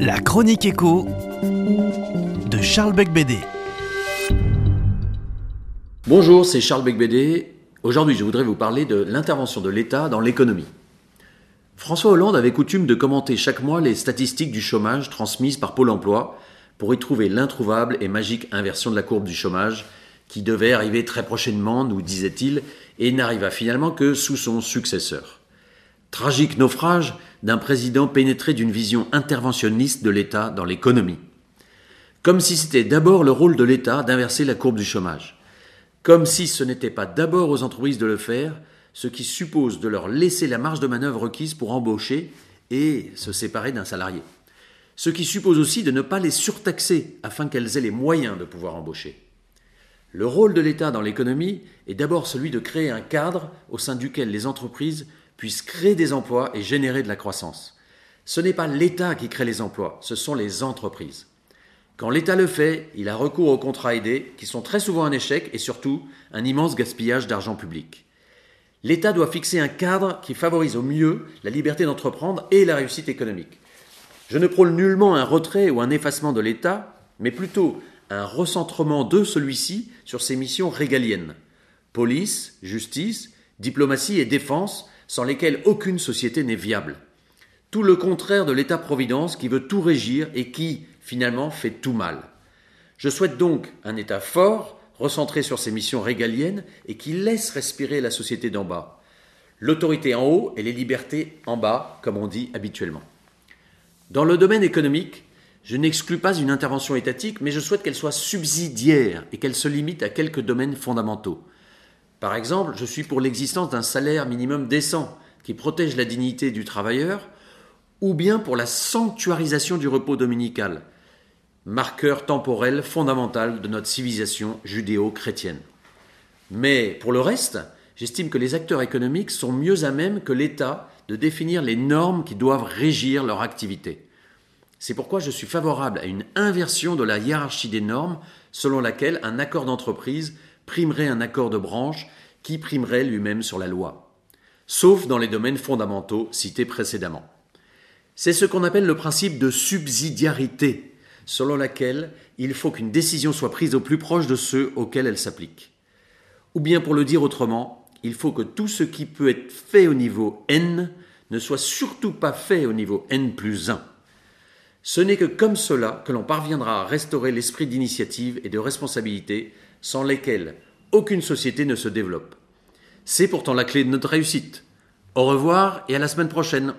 La chronique écho de Charles Becbédé. Bonjour, c'est Charles Becbédé. Aujourd'hui, je voudrais vous parler de l'intervention de l'État dans l'économie. François Hollande avait coutume de commenter chaque mois les statistiques du chômage transmises par Pôle emploi pour y trouver l'introuvable et magique inversion de la courbe du chômage qui devait arriver très prochainement, nous disait-il, et n'arriva finalement que sous son successeur. Tragique naufrage d'un président pénétré d'une vision interventionniste de l'État dans l'économie. Comme si c'était d'abord le rôle de l'État d'inverser la courbe du chômage. Comme si ce n'était pas d'abord aux entreprises de le faire, ce qui suppose de leur laisser la marge de manœuvre requise pour embaucher et se séparer d'un salarié. Ce qui suppose aussi de ne pas les surtaxer afin qu'elles aient les moyens de pouvoir embaucher. Le rôle de l'État dans l'économie est d'abord celui de créer un cadre au sein duquel les entreprises puissent créer des emplois et générer de la croissance. Ce n'est pas l'État qui crée les emplois, ce sont les entreprises. Quand l'État le fait, il a recours aux contrats aidés, qui sont très souvent un échec et surtout un immense gaspillage d'argent public. L'État doit fixer un cadre qui favorise au mieux la liberté d'entreprendre et la réussite économique. Je ne prône nullement un retrait ou un effacement de l'État, mais plutôt un recentrement de celui-ci sur ses missions régaliennes police, justice, diplomatie et défense, sans lesquelles aucune société n'est viable. Tout le contraire de l'État-providence qui veut tout régir et qui, finalement, fait tout mal. Je souhaite donc un État fort, recentré sur ses missions régaliennes et qui laisse respirer la société d'en bas. L'autorité en haut et les libertés en bas, comme on dit habituellement. Dans le domaine économique, je n'exclus pas une intervention étatique, mais je souhaite qu'elle soit subsidiaire et qu'elle se limite à quelques domaines fondamentaux. Par exemple, je suis pour l'existence d'un salaire minimum décent qui protège la dignité du travailleur, ou bien pour la sanctuarisation du repos dominical, marqueur temporel fondamental de notre civilisation judéo-chrétienne. Mais pour le reste, j'estime que les acteurs économiques sont mieux à même que l'État de définir les normes qui doivent régir leur activité. C'est pourquoi je suis favorable à une inversion de la hiérarchie des normes selon laquelle un accord d'entreprise primerait un accord de branche qui primerait lui-même sur la loi, sauf dans les domaines fondamentaux cités précédemment. C'est ce qu'on appelle le principe de subsidiarité, selon laquelle il faut qu'une décision soit prise au plus proche de ceux auxquels elle s'applique. Ou bien pour le dire autrement, il faut que tout ce qui peut être fait au niveau n ne soit surtout pas fait au niveau n plus 1. Ce n'est que comme cela que l'on parviendra à restaurer l'esprit d'initiative et de responsabilité sans lesquels aucune société ne se développe. C'est pourtant la clé de notre réussite. Au revoir et à la semaine prochaine.